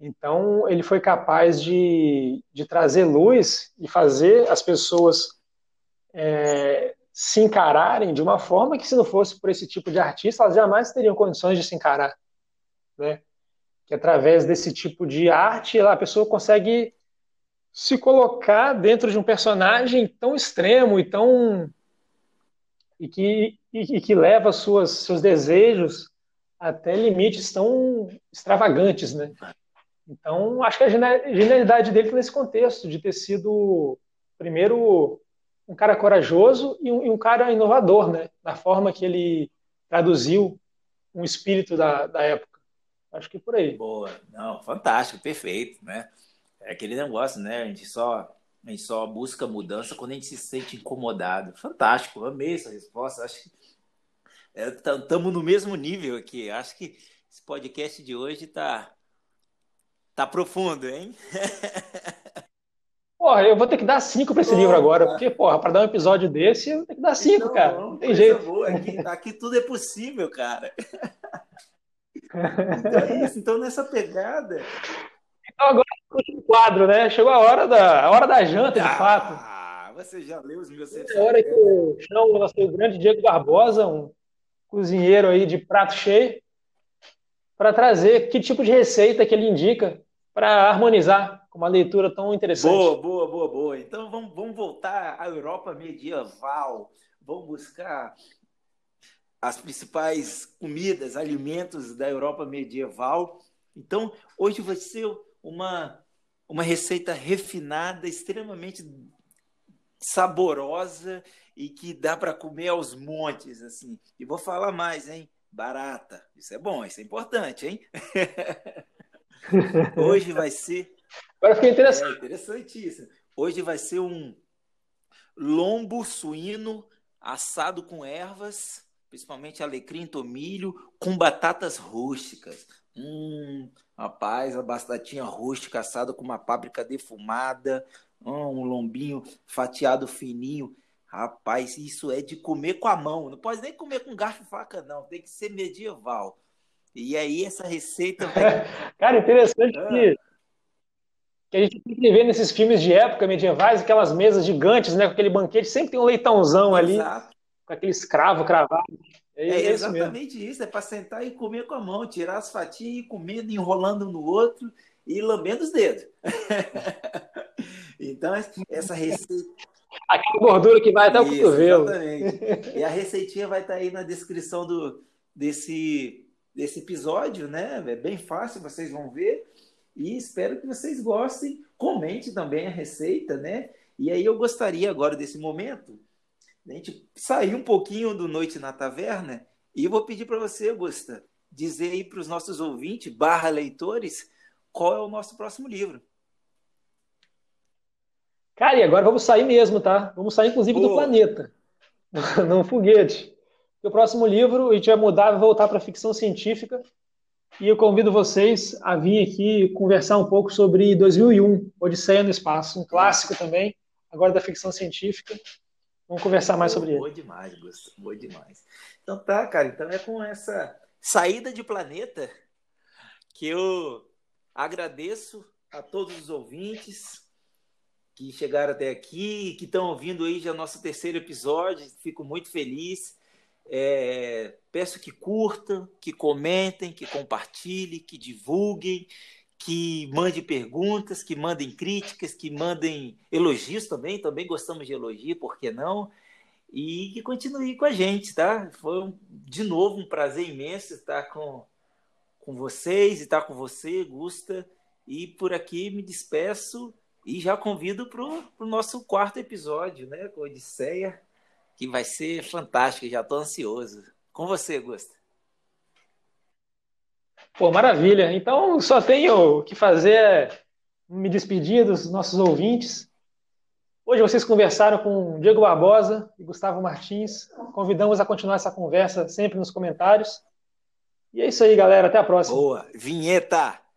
Então, ele foi capaz de, de trazer luz e fazer as pessoas é, se encararem de uma forma que, se não fosse por esse tipo de artista, elas jamais teriam condições de se encarar. Né? Que através desse tipo de arte, a pessoa consegue se colocar dentro de um personagem tão extremo e tão. e que, e, e que leva suas, seus desejos até limites tão extravagantes, né? Então, acho que a genialidade dele está nesse contexto, de ter sido, primeiro, um cara corajoso e um, e um, cara inovador, né? Na forma que ele traduziu um espírito da, da época. Acho que por aí.
Boa. Não, fantástico, perfeito, né? É aquele negócio, né? A gente só, a gente só busca mudança quando a gente se sente incomodado. Fantástico, amei essa resposta. Acho que estamos é, no mesmo nível aqui. Acho que esse podcast de hoje está Tá profundo, hein? *laughs*
Porra, eu vou ter que dar cinco para esse livro agora, porque, porra, para dar um episódio desse, eu tenho que dar cinco, então, cara. Não tem jeito.
Boa. Aqui, aqui, tudo é possível, cara. *laughs* Então é isso. Então, nessa pegada.
Então, agora o quadro, né? Chegou a hora da, a hora da janta, de ah, fato.
Ah, você já leu os meus
É a hora que eu chamo o nosso grande Diego Barbosa, um cozinheiro aí de prato cheio, para trazer que tipo de receita que ele indica para harmonizar com uma leitura tão interessante.
Boa, boa, boa, boa. Então vamos, vamos voltar à Europa medieval. Vamos buscar as principais comidas, alimentos da Europa medieval. Então, hoje vai ser uma, uma receita refinada, extremamente saborosa e que dá para comer aos montes, assim. E vou falar mais, hein? Barata. Isso é bom, isso é importante, hein? *laughs* Hoje vai ser.
Agora fiquei interessante.
É interessantíssimo. Hoje vai ser um lombo suíno assado com ervas, principalmente alecrim, tomilho, com batatas rústicas. Hum, rapaz, a batatinha rústica assada com uma páprica defumada, um lombinho fatiado fininho. Rapaz, isso é de comer com a mão. Não pode nem comer com garfo e faca, não. Tem que ser medieval. E aí, essa receita. Vai... *laughs*
Cara, interessante ah. que, que a gente tem que ver nesses filmes de época medievais, aquelas mesas gigantes, né? Com aquele banquete, sempre tem um leitãozão Exato. ali, com aquele escravo cravado.
É, é exatamente isso, isso, é para sentar e comer com a mão, tirar as fatias e ir comendo, enrolando no outro e lambendo os dedos. *laughs* então, essa receita.
Aquela gordura que vai até isso, o cotovelo.
Exatamente. E a receitinha vai estar tá aí na descrição do, desse, desse episódio, né? É bem fácil, vocês vão ver. E espero que vocês gostem. Comente também a receita, né? E aí eu gostaria agora desse momento a gente sair um pouquinho do Noite na Taverna e vou pedir para você, Augusta, dizer aí para os nossos ouvintes, barra leitores, qual é o nosso próximo livro.
Cara, e agora vamos sair mesmo, tá? Vamos sair, inclusive, do planeta, *laughs* num foguete. O próximo livro, a gente vai mudar, vai voltar para a ficção científica. E eu convido vocês a vir aqui conversar um pouco sobre 2001, Odisseia no Espaço, um clássico também, agora da ficção científica. Vamos conversar mais sobre
boa
ele.
Boa demais, Gusto. Boa demais. Então tá, cara. Então é com essa saída de planeta que eu agradeço a todos os ouvintes que chegaram até aqui, que estão ouvindo aí já nosso terceiro episódio. Fico muito feliz. É, peço que curtam, que comentem, que compartilhem, que divulguem que mande perguntas, que mandem críticas, que mandem elogios também. Também gostamos de elogio, por que não? E que continue com a gente, tá? Foi um, de novo um prazer imenso estar com, com vocês e estar com você, Gusta. E por aqui me despeço e já convido para o nosso quarto episódio, né? Com Odisseia, que vai ser fantástico, já estou ansioso. Com você, Gusta.
Pô, maravilha. Então, só tenho que fazer é me despedir dos nossos ouvintes. Hoje vocês conversaram com Diego Barbosa e Gustavo Martins. Convidamos a continuar essa conversa sempre nos comentários. E é isso aí, galera. Até a próxima.
Boa. Vinheta!